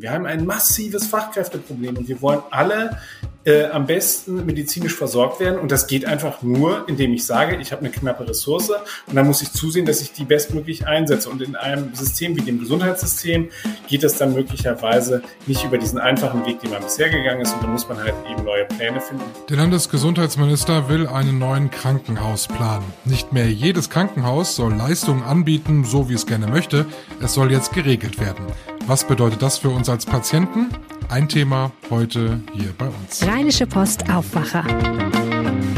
Wir haben ein massives Fachkräfteproblem und wir wollen alle äh, am besten medizinisch versorgt werden. Und das geht einfach nur, indem ich sage, ich habe eine knappe Ressource und dann muss ich zusehen, dass ich die bestmöglich einsetze. Und in einem System wie dem Gesundheitssystem geht das dann möglicherweise nicht über diesen einfachen Weg, den man bisher gegangen ist. Und da muss man halt eben neue Pläne finden. Der Landesgesundheitsminister will einen neuen Krankenhausplan. Nicht mehr jedes Krankenhaus soll Leistungen anbieten, so wie es gerne möchte. Es soll jetzt geregelt werden. Was bedeutet das für uns als Patienten? Ein Thema heute hier bei uns. Rheinische Post Aufwacher.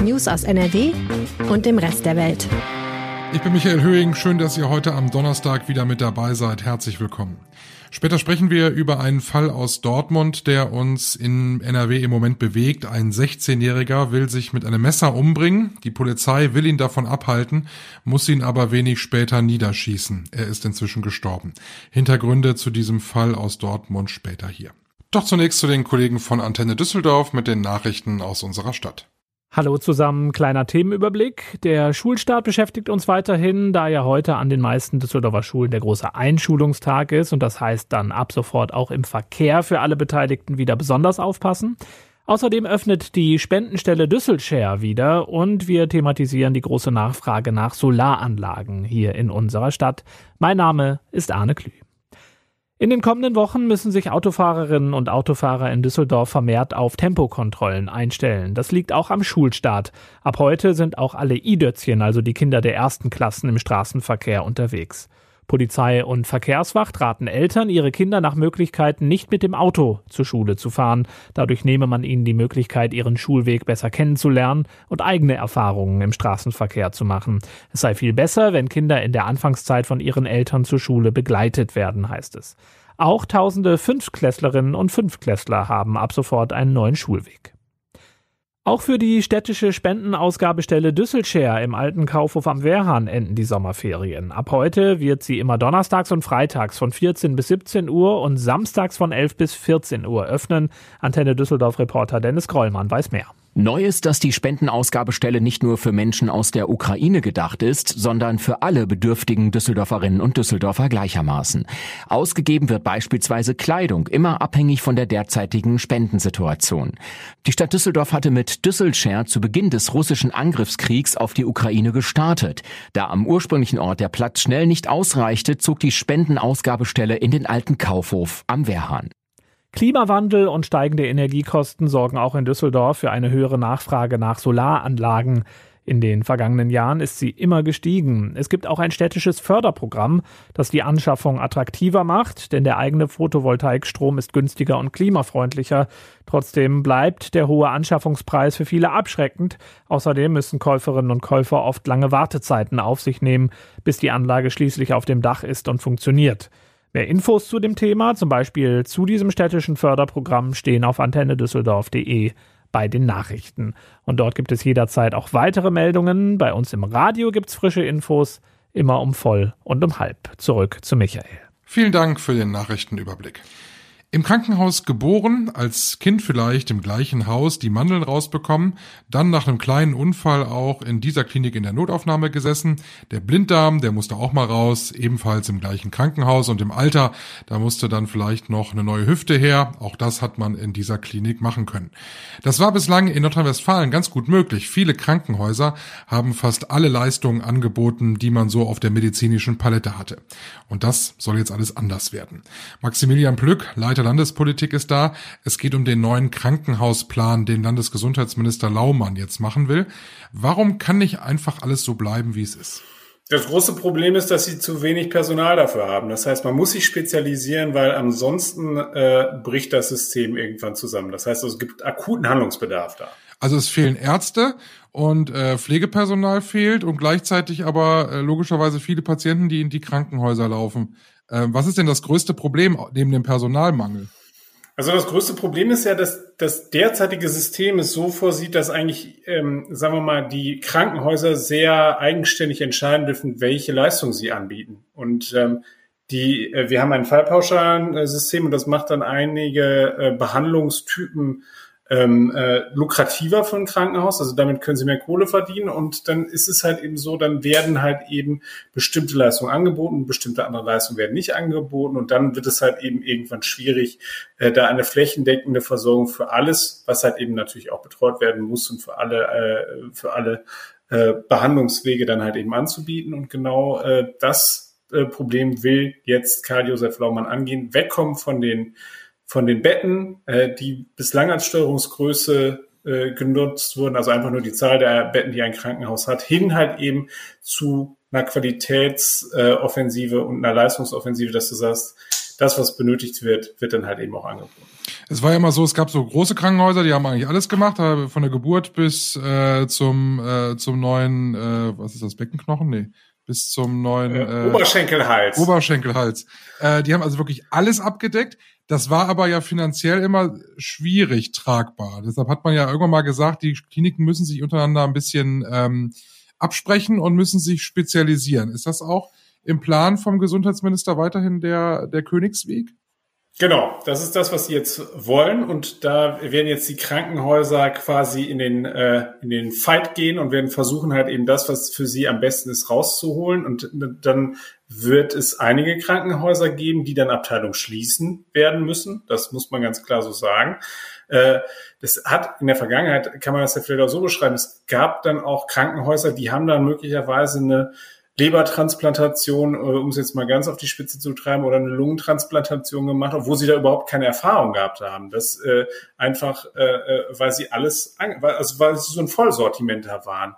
News aus NRW und dem Rest der Welt. Ich bin Michael Höhing. Schön, dass ihr heute am Donnerstag wieder mit dabei seid. Herzlich willkommen. Später sprechen wir über einen Fall aus Dortmund, der uns in NRW im Moment bewegt. Ein 16-Jähriger will sich mit einem Messer umbringen. Die Polizei will ihn davon abhalten, muss ihn aber wenig später niederschießen. Er ist inzwischen gestorben. Hintergründe zu diesem Fall aus Dortmund später hier. Doch zunächst zu den Kollegen von Antenne Düsseldorf mit den Nachrichten aus unserer Stadt. Hallo zusammen, kleiner Themenüberblick. Der Schulstart beschäftigt uns weiterhin, da ja heute an den meisten Düsseldorfer Schulen der große Einschulungstag ist und das heißt dann ab sofort auch im Verkehr für alle Beteiligten wieder besonders aufpassen. Außerdem öffnet die Spendenstelle Düsselshare wieder und wir thematisieren die große Nachfrage nach Solaranlagen hier in unserer Stadt. Mein Name ist Arne Klü. In den kommenden Wochen müssen sich Autofahrerinnen und Autofahrer in Düsseldorf vermehrt auf Tempokontrollen einstellen. Das liegt auch am Schulstart. Ab heute sind auch alle I-Dötzchen, also die Kinder der ersten Klassen im Straßenverkehr unterwegs. Polizei und Verkehrswacht raten Eltern, ihre Kinder nach Möglichkeiten nicht mit dem Auto zur Schule zu fahren. Dadurch nehme man ihnen die Möglichkeit, ihren Schulweg besser kennenzulernen und eigene Erfahrungen im Straßenverkehr zu machen. Es sei viel besser, wenn Kinder in der Anfangszeit von ihren Eltern zur Schule begleitet werden, heißt es. Auch tausende Fünftklässlerinnen und Fünftklässler haben ab sofort einen neuen Schulweg. Auch für die städtische Spendenausgabestelle Düsselshare im alten Kaufhof am Wehrhahn enden die Sommerferien. Ab heute wird sie immer donnerstags und freitags von 14 bis 17 Uhr und samstags von 11 bis 14 Uhr öffnen. Antenne Düsseldorf Reporter Dennis Grollmann weiß mehr. Neu ist, dass die Spendenausgabestelle nicht nur für Menschen aus der Ukraine gedacht ist, sondern für alle bedürftigen Düsseldorferinnen und Düsseldorfer gleichermaßen. Ausgegeben wird beispielsweise Kleidung, immer abhängig von der derzeitigen Spendensituation. Die Stadt Düsseldorf hatte mit Düsselshare zu Beginn des russischen Angriffskriegs auf die Ukraine gestartet. Da am ursprünglichen Ort der Platz schnell nicht ausreichte, zog die Spendenausgabestelle in den alten Kaufhof am Wehrhahn. Klimawandel und steigende Energiekosten sorgen auch in Düsseldorf für eine höhere Nachfrage nach Solaranlagen. In den vergangenen Jahren ist sie immer gestiegen. Es gibt auch ein städtisches Förderprogramm, das die Anschaffung attraktiver macht, denn der eigene Photovoltaikstrom ist günstiger und klimafreundlicher. Trotzdem bleibt der hohe Anschaffungspreis für viele abschreckend. Außerdem müssen Käuferinnen und Käufer oft lange Wartezeiten auf sich nehmen, bis die Anlage schließlich auf dem Dach ist und funktioniert. Mehr Infos zu dem Thema, zum Beispiel zu diesem städtischen Förderprogramm, stehen auf antennedüsseldorf.de bei den Nachrichten. Und dort gibt es jederzeit auch weitere Meldungen. Bei uns im Radio gibt es frische Infos, immer um voll und um halb. Zurück zu Michael. Vielen Dank für den Nachrichtenüberblick. Im Krankenhaus geboren, als Kind vielleicht im gleichen Haus die Mandeln rausbekommen, dann nach einem kleinen Unfall auch in dieser Klinik in der Notaufnahme gesessen. Der Blinddarm, der musste auch mal raus, ebenfalls im gleichen Krankenhaus und im Alter, da musste dann vielleicht noch eine neue Hüfte her. Auch das hat man in dieser Klinik machen können. Das war bislang in Nordrhein-Westfalen ganz gut möglich. Viele Krankenhäuser haben fast alle Leistungen angeboten, die man so auf der medizinischen Palette hatte. Und das soll jetzt alles anders werden. Maximilian Plück, Leiter Leiter Landespolitik ist da. Es geht um den neuen Krankenhausplan, den Landesgesundheitsminister Laumann jetzt machen will. Warum kann nicht einfach alles so bleiben, wie es ist? Das große Problem ist, dass sie zu wenig Personal dafür haben. Das heißt, man muss sich spezialisieren, weil ansonsten äh, bricht das System irgendwann zusammen. Das heißt, es gibt akuten Handlungsbedarf da. Also es fehlen Ärzte und äh, Pflegepersonal fehlt und gleichzeitig aber äh, logischerweise viele Patienten, die in die Krankenhäuser laufen. Ähm, was ist denn das größte Problem neben dem Personalmangel? Also das größte Problem ist ja, dass das derzeitige System es so vorsieht, dass eigentlich, ähm, sagen wir mal, die Krankenhäuser sehr eigenständig entscheiden dürfen, welche Leistung sie anbieten. Und ähm, die, äh, wir haben ein Fallpauschalensystem und das macht dann einige äh, Behandlungstypen ähm, äh, lukrativer für ein Krankenhaus, also damit können sie mehr Kohle verdienen. Und dann ist es halt eben so, dann werden halt eben bestimmte Leistungen angeboten, bestimmte andere Leistungen werden nicht angeboten. Und dann wird es halt eben irgendwann schwierig, äh, da eine flächendeckende Versorgung für alles, was halt eben natürlich auch betreut werden muss und für alle, äh, für alle äh, Behandlungswege dann halt eben anzubieten. Und genau äh, das äh, Problem will jetzt Karl-Josef Laumann angehen, wegkommen von den von den Betten, äh, die bislang als Steuerungsgröße äh, genutzt wurden, also einfach nur die Zahl der Betten, die ein Krankenhaus hat, hin halt eben zu einer Qualitätsoffensive und einer Leistungsoffensive, dass du sagst, das, was benötigt wird, wird dann halt eben auch angeboten. Es war ja immer so, es gab so große Krankenhäuser, die haben eigentlich alles gemacht, von der Geburt bis äh, zum äh, zum neuen, äh, was ist das, Beckenknochen? Nee bis zum neuen äh, Oberschenkelhals. Oberschenkelhals. Äh, die haben also wirklich alles abgedeckt. Das war aber ja finanziell immer schwierig tragbar. Deshalb hat man ja irgendwann mal gesagt, die Kliniken müssen sich untereinander ein bisschen ähm, absprechen und müssen sich spezialisieren. Ist das auch im Plan vom Gesundheitsminister weiterhin der, der Königsweg? Genau, das ist das, was sie jetzt wollen. Und da werden jetzt die Krankenhäuser quasi in den, äh, in den Fight gehen und werden versuchen halt eben das, was für sie am besten ist, rauszuholen. Und dann wird es einige Krankenhäuser geben, die dann Abteilung schließen werden müssen. Das muss man ganz klar so sagen. Äh, das hat in der Vergangenheit, kann man das ja vielleicht auch so beschreiben, es gab dann auch Krankenhäuser, die haben dann möglicherweise eine Lebertransplantation, äh, um es jetzt mal ganz auf die Spitze zu treiben, oder eine Lungentransplantation gemacht, obwohl sie da überhaupt keine Erfahrung gehabt haben. Das äh, einfach, äh, äh weil sie alles, also weil sie so ein Vollsortimenter waren.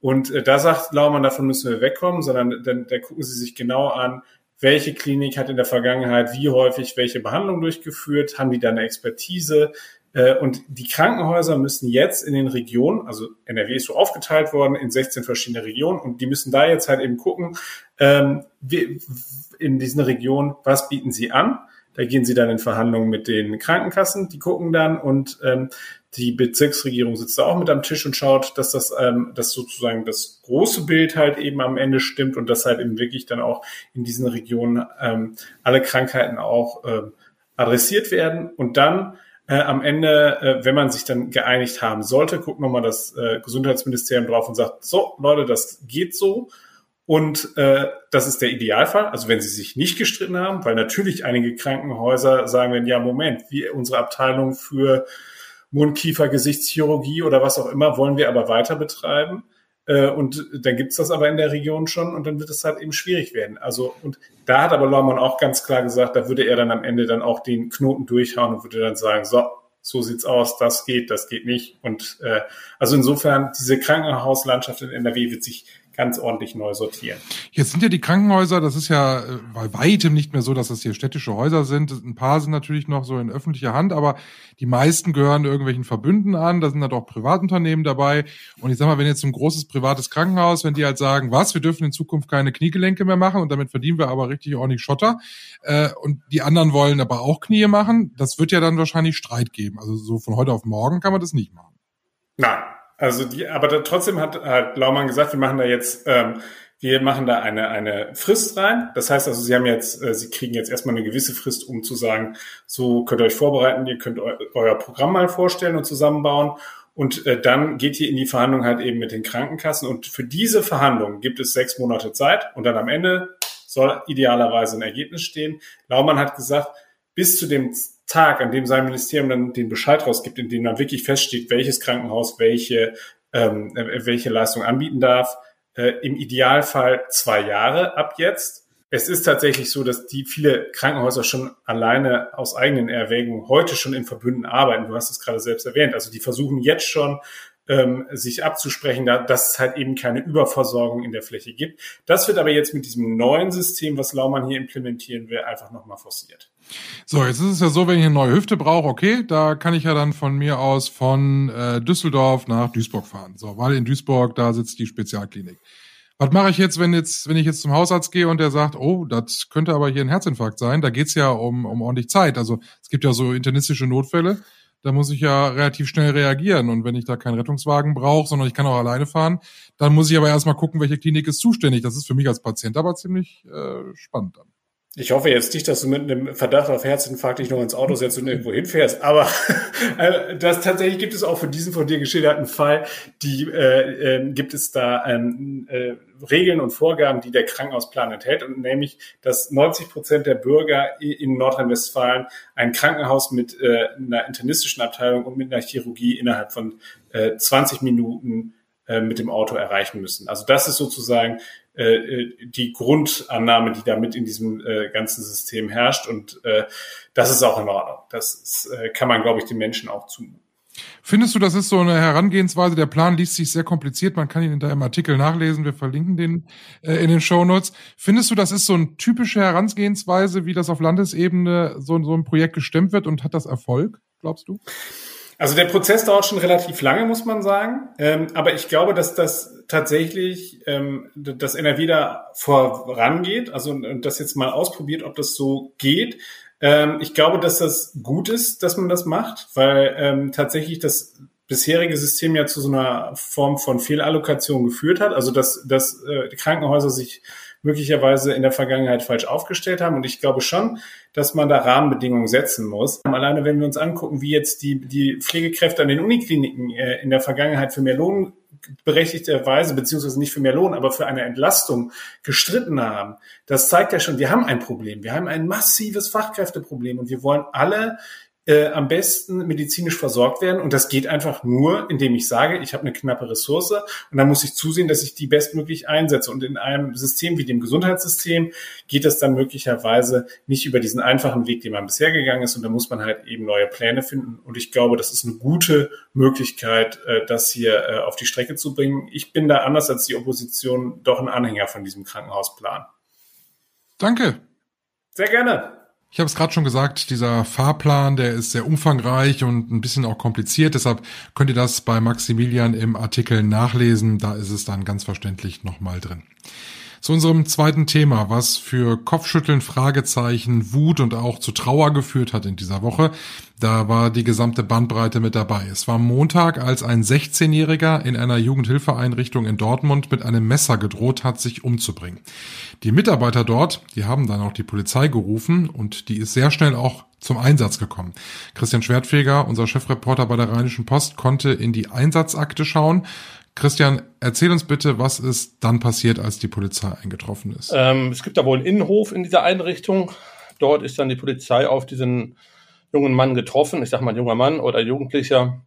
Und äh, da sagt Laumann, davon müssen wir wegkommen, sondern dann, da gucken sie sich genau an, welche Klinik hat in der Vergangenheit wie häufig welche Behandlung durchgeführt, haben die da eine Expertise, und die Krankenhäuser müssen jetzt in den Regionen, also NRW ist so aufgeteilt worden in 16 verschiedene Regionen und die müssen da jetzt halt eben gucken, ähm, in diesen Regionen, was bieten sie an? Da gehen sie dann in Verhandlungen mit den Krankenkassen, die gucken dann und ähm, die Bezirksregierung sitzt da auch mit am Tisch und schaut, dass das, ähm, dass sozusagen das große Bild halt eben am Ende stimmt und dass halt eben wirklich dann auch in diesen Regionen ähm, alle Krankheiten auch ähm, adressiert werden und dann äh, am Ende, äh, wenn man sich dann geeinigt haben sollte, guckt nochmal das äh, Gesundheitsministerium drauf und sagt, so Leute, das geht so. Und äh, das ist der Idealfall, also wenn sie sich nicht gestritten haben, weil natürlich einige Krankenhäuser sagen werden, ja, Moment, wie unsere Abteilung für Mundkiefer, Gesichtschirurgie oder was auch immer wollen wir aber weiter betreiben. Äh, und dann gibt's das aber in der Region schon und dann wird es halt eben schwierig werden. Also, und da hat aber Laumann auch ganz klar gesagt, da würde er dann am Ende dann auch den Knoten durchhauen und würde dann sagen, so, so sieht's aus, das geht, das geht nicht. Und äh, also insofern, diese Krankenhauslandschaft in NRW wird sich ganz ordentlich neu sortieren. Jetzt sind ja die Krankenhäuser, das ist ja äh, bei weitem nicht mehr so, dass das hier städtische Häuser sind. Ein paar sind natürlich noch so in öffentlicher Hand, aber die meisten gehören irgendwelchen Verbünden an. Da sind halt auch Privatunternehmen dabei. Und ich sag mal, wenn jetzt ein großes privates Krankenhaus, wenn die halt sagen, was, wir dürfen in Zukunft keine Kniegelenke mehr machen und damit verdienen wir aber richtig ordentlich Schotter. Äh, und die anderen wollen aber auch Knie machen, das wird ja dann wahrscheinlich Streit geben. Also so von heute auf morgen kann man das nicht machen. Nein, also die, aber da, trotzdem hat, hat Laumann gesagt, wir machen da jetzt, ähm, wir machen da eine, eine Frist rein. Das heißt also, Sie haben jetzt, äh, Sie kriegen jetzt erstmal eine gewisse Frist, um zu sagen, so könnt ihr euch vorbereiten, ihr könnt eu euer Programm mal vorstellen und zusammenbauen. Und äh, dann geht ihr in die Verhandlung halt eben mit den Krankenkassen. Und für diese Verhandlungen gibt es sechs Monate Zeit. Und dann am Ende soll idealerweise ein Ergebnis stehen. Laumann hat gesagt, bis zu dem Tag, an dem sein Ministerium dann den Bescheid rausgibt, in dem dann wirklich feststeht, welches Krankenhaus welche, ähm, äh, welche Leistung anbieten darf, äh, im Idealfall zwei Jahre ab jetzt. Es ist tatsächlich so, dass die viele Krankenhäuser schon alleine aus eigenen Erwägungen heute schon in Verbünden arbeiten. Du hast es gerade selbst erwähnt. Also die versuchen jetzt schon ähm, sich abzusprechen, da, dass es halt eben keine Überversorgung in der Fläche gibt. Das wird aber jetzt mit diesem neuen System, was Laumann hier implementieren will, einfach nochmal forciert. So, jetzt ist es ja so, wenn ich eine neue Hüfte brauche, okay, da kann ich ja dann von mir aus von äh, Düsseldorf nach Duisburg fahren. So, weil in Duisburg, da sitzt die Spezialklinik. Was mache ich jetzt, wenn jetzt, wenn ich jetzt zum Hausarzt gehe und der sagt, oh, das könnte aber hier ein Herzinfarkt sein? Da geht's ja um, um ordentlich Zeit. Also es gibt ja so internistische Notfälle da muss ich ja relativ schnell reagieren. Und wenn ich da keinen Rettungswagen brauche, sondern ich kann auch alleine fahren, dann muss ich aber erstmal gucken, welche Klinik ist zuständig. Das ist für mich als Patient aber ziemlich äh, spannend dann. Ich hoffe jetzt nicht, dass du mit einem Verdacht auf Herzinfarkt dich noch ins Auto setzt und irgendwo hinfährst. Aber äh, das tatsächlich gibt es auch für diesen von dir geschilderten Fall, die äh, äh, gibt es da ähm, äh, Regeln und Vorgaben, die der Krankenhausplan enthält, und nämlich, dass 90 Prozent der Bürger in Nordrhein-Westfalen ein Krankenhaus mit äh, einer internistischen Abteilung und mit einer Chirurgie innerhalb von äh, 20 Minuten äh, mit dem Auto erreichen müssen. Also das ist sozusagen die Grundannahme, die da mit in diesem äh, ganzen System herrscht. Und äh, das ist auch in Ordnung. Das ist, äh, kann man, glaube ich, den Menschen auch zumuten. Findest du, das ist so eine Herangehensweise? Der Plan liest sich sehr kompliziert. Man kann ihn da im Artikel nachlesen. Wir verlinken den äh, in den Show Notes. Findest du, das ist so eine typische Herangehensweise, wie das auf Landesebene so, so ein Projekt gestemmt wird und hat das Erfolg, glaubst du? Also der Prozess dauert schon relativ lange, muss man sagen. Ähm, aber ich glaube, dass das tatsächlich ähm, das NRW da vorangeht. Also und das jetzt mal ausprobiert, ob das so geht. Ähm, ich glaube, dass das gut ist, dass man das macht, weil ähm, tatsächlich das bisherige System ja zu so einer Form von Fehlallokation geführt hat. Also dass, dass äh, die Krankenhäuser sich möglicherweise in der Vergangenheit falsch aufgestellt haben. Und ich glaube schon, dass man da Rahmenbedingungen setzen muss. Alleine wenn wir uns angucken, wie jetzt die, die Pflegekräfte an den Unikliniken äh, in der Vergangenheit für mehr Lohn berechtigterweise, beziehungsweise nicht für mehr Lohn, aber für eine Entlastung gestritten haben. Das zeigt ja schon, wir haben ein Problem. Wir haben ein massives Fachkräfteproblem und wir wollen alle äh, am besten medizinisch versorgt werden. Und das geht einfach nur, indem ich sage, ich habe eine knappe Ressource und dann muss ich zusehen, dass ich die bestmöglich einsetze. Und in einem System wie dem Gesundheitssystem geht es dann möglicherweise nicht über diesen einfachen Weg, den man bisher gegangen ist. Und da muss man halt eben neue Pläne finden. Und ich glaube, das ist eine gute Möglichkeit, äh, das hier äh, auf die Strecke zu bringen. Ich bin da anders als die Opposition doch ein Anhänger von diesem Krankenhausplan. Danke. Sehr gerne. Ich habe es gerade schon gesagt, dieser Fahrplan, der ist sehr umfangreich und ein bisschen auch kompliziert. Deshalb könnt ihr das bei Maximilian im Artikel nachlesen. Da ist es dann ganz verständlich nochmal drin. Zu unserem zweiten Thema, was für Kopfschütteln, Fragezeichen, Wut und auch zu Trauer geführt hat in dieser Woche. Da war die gesamte Bandbreite mit dabei. Es war Montag, als ein 16-Jähriger in einer Jugendhilfeeinrichtung in Dortmund mit einem Messer gedroht hat, sich umzubringen. Die Mitarbeiter dort, die haben dann auch die Polizei gerufen und die ist sehr schnell auch zum Einsatz gekommen. Christian Schwertfeger, unser Chefreporter bei der Rheinischen Post, konnte in die Einsatzakte schauen. Christian, erzähl uns bitte, was ist dann passiert, als die Polizei eingetroffen ist. Ähm, es gibt da wohl einen Innenhof in dieser Einrichtung. Dort ist dann die Polizei auf diesen jungen Mann getroffen. Ich sag mal, junger Mann oder Jugendlicher.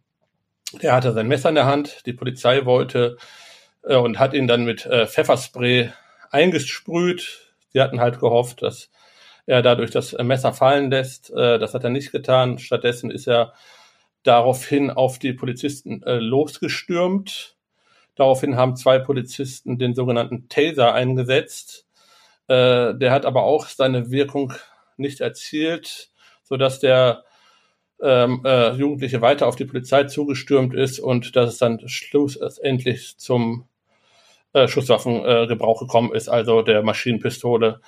Der hatte sein Messer in der Hand. Die Polizei wollte äh, und hat ihn dann mit äh, Pfefferspray eingesprüht. Sie hatten halt gehofft, dass er dadurch das Messer fallen lässt. Äh, das hat er nicht getan. Stattdessen ist er daraufhin auf die Polizisten äh, losgestürmt Daraufhin haben zwei Polizisten den sogenannten Taser eingesetzt. Äh, der hat aber auch seine Wirkung nicht erzielt, sodass der ähm, äh, Jugendliche weiter auf die Polizei zugestürmt ist und dass es dann schlussendlich zum äh, Schusswaffengebrauch gekommen ist, also der Maschinenpistole,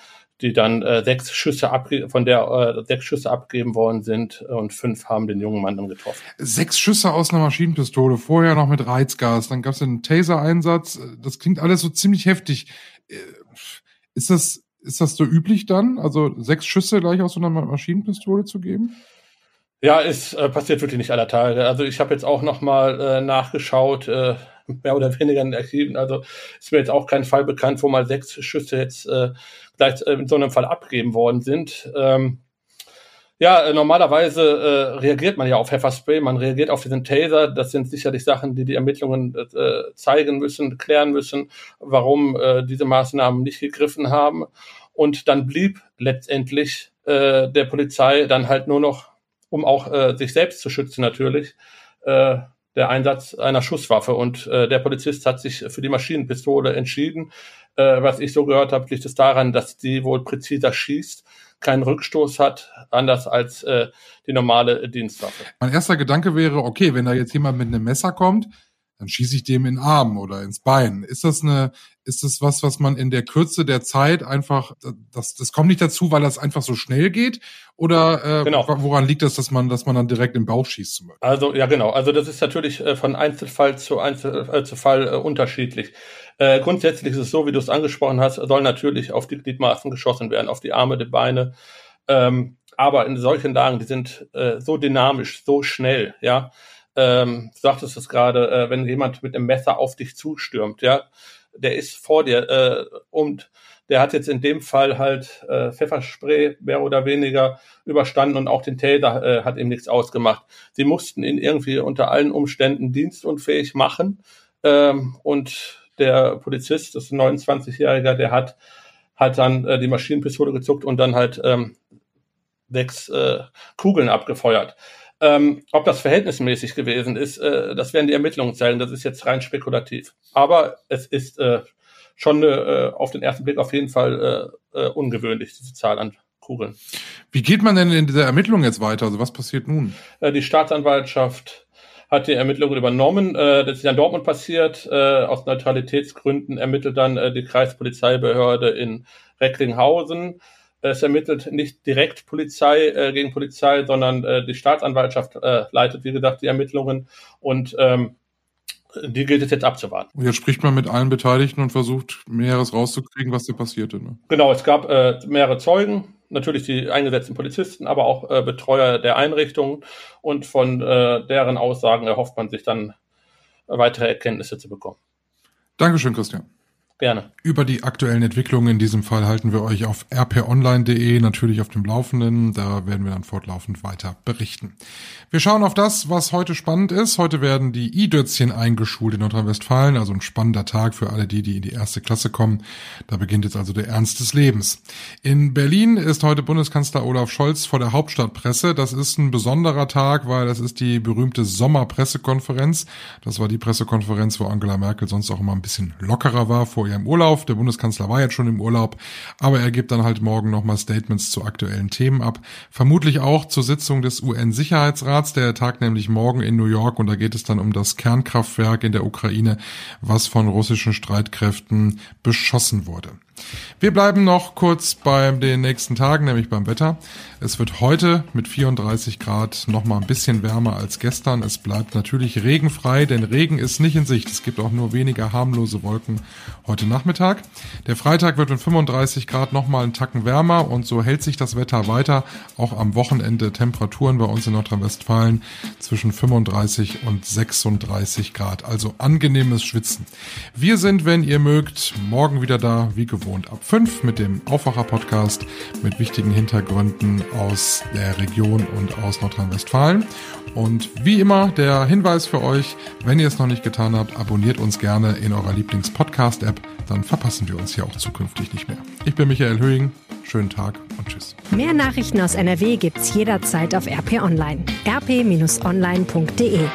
die dann äh, sechs Schüsse abge von der äh, sechs Schüsse abgegeben worden sind und fünf haben den jungen Mann dann getroffen. Sechs Schüsse aus einer Maschinenpistole, vorher noch mit Reizgas, dann gab es einen Taser-Einsatz. Das klingt alles so ziemlich heftig. Äh, ist das ist das so üblich dann? Also sechs Schüsse gleich aus so einer Maschinenpistole zu geben? Ja, es äh, passiert wirklich nicht aller Tage. Also ich habe jetzt auch noch mal äh, nachgeschaut. Äh, mehr oder weniger in den Archiven. Also ist mir jetzt auch kein Fall bekannt, wo mal sechs Schüsse jetzt äh, gleich äh, in so einem Fall abgegeben worden sind. Ähm, ja, äh, normalerweise äh, reagiert man ja auf Pfefferspray, man reagiert auf diesen Taser. Das sind sicherlich Sachen, die die Ermittlungen äh, zeigen müssen, klären müssen, warum äh, diese Maßnahmen nicht gegriffen haben. Und dann blieb letztendlich äh, der Polizei dann halt nur noch, um auch äh, sich selbst zu schützen natürlich, äh, der Einsatz einer Schusswaffe. Und äh, der Polizist hat sich für die Maschinenpistole entschieden. Äh, was ich so gehört habe, liegt es daran, dass die wohl präziser schießt, keinen Rückstoß hat, anders als äh, die normale Dienstwaffe. Mein erster Gedanke wäre, okay, wenn da jetzt jemand mit einem Messer kommt, dann schieße ich dem in den Arm oder ins Bein. Ist das eine, ist das was, was man in der Kürze der Zeit einfach, das, das kommt nicht dazu, weil das einfach so schnell geht? Oder äh, genau. woran liegt das, dass man, dass man dann direkt im Bauch schießt zum Beispiel? Also ja genau, also das ist natürlich äh, von Einzelfall zu Einzel, äh, zu Fall äh, unterschiedlich. Äh, grundsätzlich ist es so, wie du es angesprochen hast, soll natürlich auf die Gliedmaßen geschossen werden, auf die Arme, die Beine. Ähm, aber in solchen Lagen, die sind äh, so dynamisch, so schnell, ja. Ähm, du sagtest es gerade, äh, wenn jemand mit einem Messer auf dich zustürmt, ja, der ist vor dir äh, und der hat jetzt in dem Fall halt äh, Pfefferspray mehr oder weniger überstanden und auch den Taser äh, hat ihm nichts ausgemacht. Sie mussten ihn irgendwie unter allen Umständen dienstunfähig machen ähm, und der Polizist, das ist ein 29-Jähriger, der hat hat dann äh, die Maschinenpistole gezuckt und dann halt ähm, sechs äh, Kugeln abgefeuert. Ähm, ob das verhältnismäßig gewesen ist, äh, das werden die Ermittlungen zeigen. Das ist jetzt rein spekulativ. Aber es ist äh, schon äh, auf den ersten Blick auf jeden Fall äh, äh, ungewöhnlich, diese Zahl an Kugeln. Wie geht man denn in dieser Ermittlung jetzt weiter? Also was passiert nun? Äh, die Staatsanwaltschaft hat die Ermittlungen übernommen. Äh, das ist ja in Dortmund passiert. Äh, aus Neutralitätsgründen ermittelt dann äh, die Kreispolizeibehörde in Recklinghausen. Es ermittelt nicht direkt Polizei äh, gegen Polizei, sondern äh, die Staatsanwaltschaft äh, leitet, wie gesagt, die Ermittlungen und ähm, die gilt es jetzt abzuwarten. Und jetzt spricht man mit allen Beteiligten und versucht, Mehres rauszukriegen, was da passierte. Ne? Genau, es gab äh, mehrere Zeugen, natürlich die eingesetzten Polizisten, aber auch äh, Betreuer der Einrichtungen und von äh, deren Aussagen erhofft man sich dann weitere Erkenntnisse zu bekommen. Dankeschön, Christian. Gerne. Über die aktuellen Entwicklungen in diesem Fall halten wir euch auf rponline.de natürlich auf dem Laufenden. Da werden wir dann fortlaufend weiter berichten. Wir schauen auf das, was heute spannend ist. Heute werden die I-Dötzchen eingeschult in Nordrhein-Westfalen. Also ein spannender Tag für alle die, die in die erste Klasse kommen. Da beginnt jetzt also der Ernst des Lebens. In Berlin ist heute Bundeskanzler Olaf Scholz vor der Hauptstadtpresse. Das ist ein besonderer Tag, weil das ist die berühmte Sommerpressekonferenz. Das war die Pressekonferenz, wo Angela Merkel sonst auch immer ein bisschen lockerer war vor ja im Urlaub. Der Bundeskanzler war jetzt schon im Urlaub, aber er gibt dann halt morgen nochmal Statements zu aktuellen Themen ab. Vermutlich auch zur Sitzung des UN-Sicherheitsrats. Der Tag nämlich morgen in New York und da geht es dann um das Kernkraftwerk in der Ukraine, was von russischen Streitkräften beschossen wurde. Wir bleiben noch kurz bei den nächsten Tagen, nämlich beim Wetter. Es wird heute mit 34 Grad noch mal ein bisschen wärmer als gestern. Es bleibt natürlich regenfrei, denn Regen ist nicht in Sicht. Es gibt auch nur weniger harmlose Wolken heute Nachmittag. Der Freitag wird mit 35 Grad noch mal einen Tacken wärmer und so hält sich das Wetter weiter. Auch am Wochenende Temperaturen bei uns in Nordrhein-Westfalen zwischen 35 und 36 Grad. Also angenehmes Schwitzen. Wir sind, wenn ihr mögt, morgen wieder da, wie gewohnt gewohnt ab 5 mit dem Aufwacher-Podcast mit wichtigen Hintergründen aus der Region und aus Nordrhein-Westfalen. Und wie immer der Hinweis für euch, wenn ihr es noch nicht getan habt, abonniert uns gerne in eurer Lieblings-Podcast-App, dann verpassen wir uns hier auch zukünftig nicht mehr. Ich bin Michael Höhing, schönen Tag und tschüss. Mehr Nachrichten aus NRW gibt's jederzeit auf RP Online. rp-online.de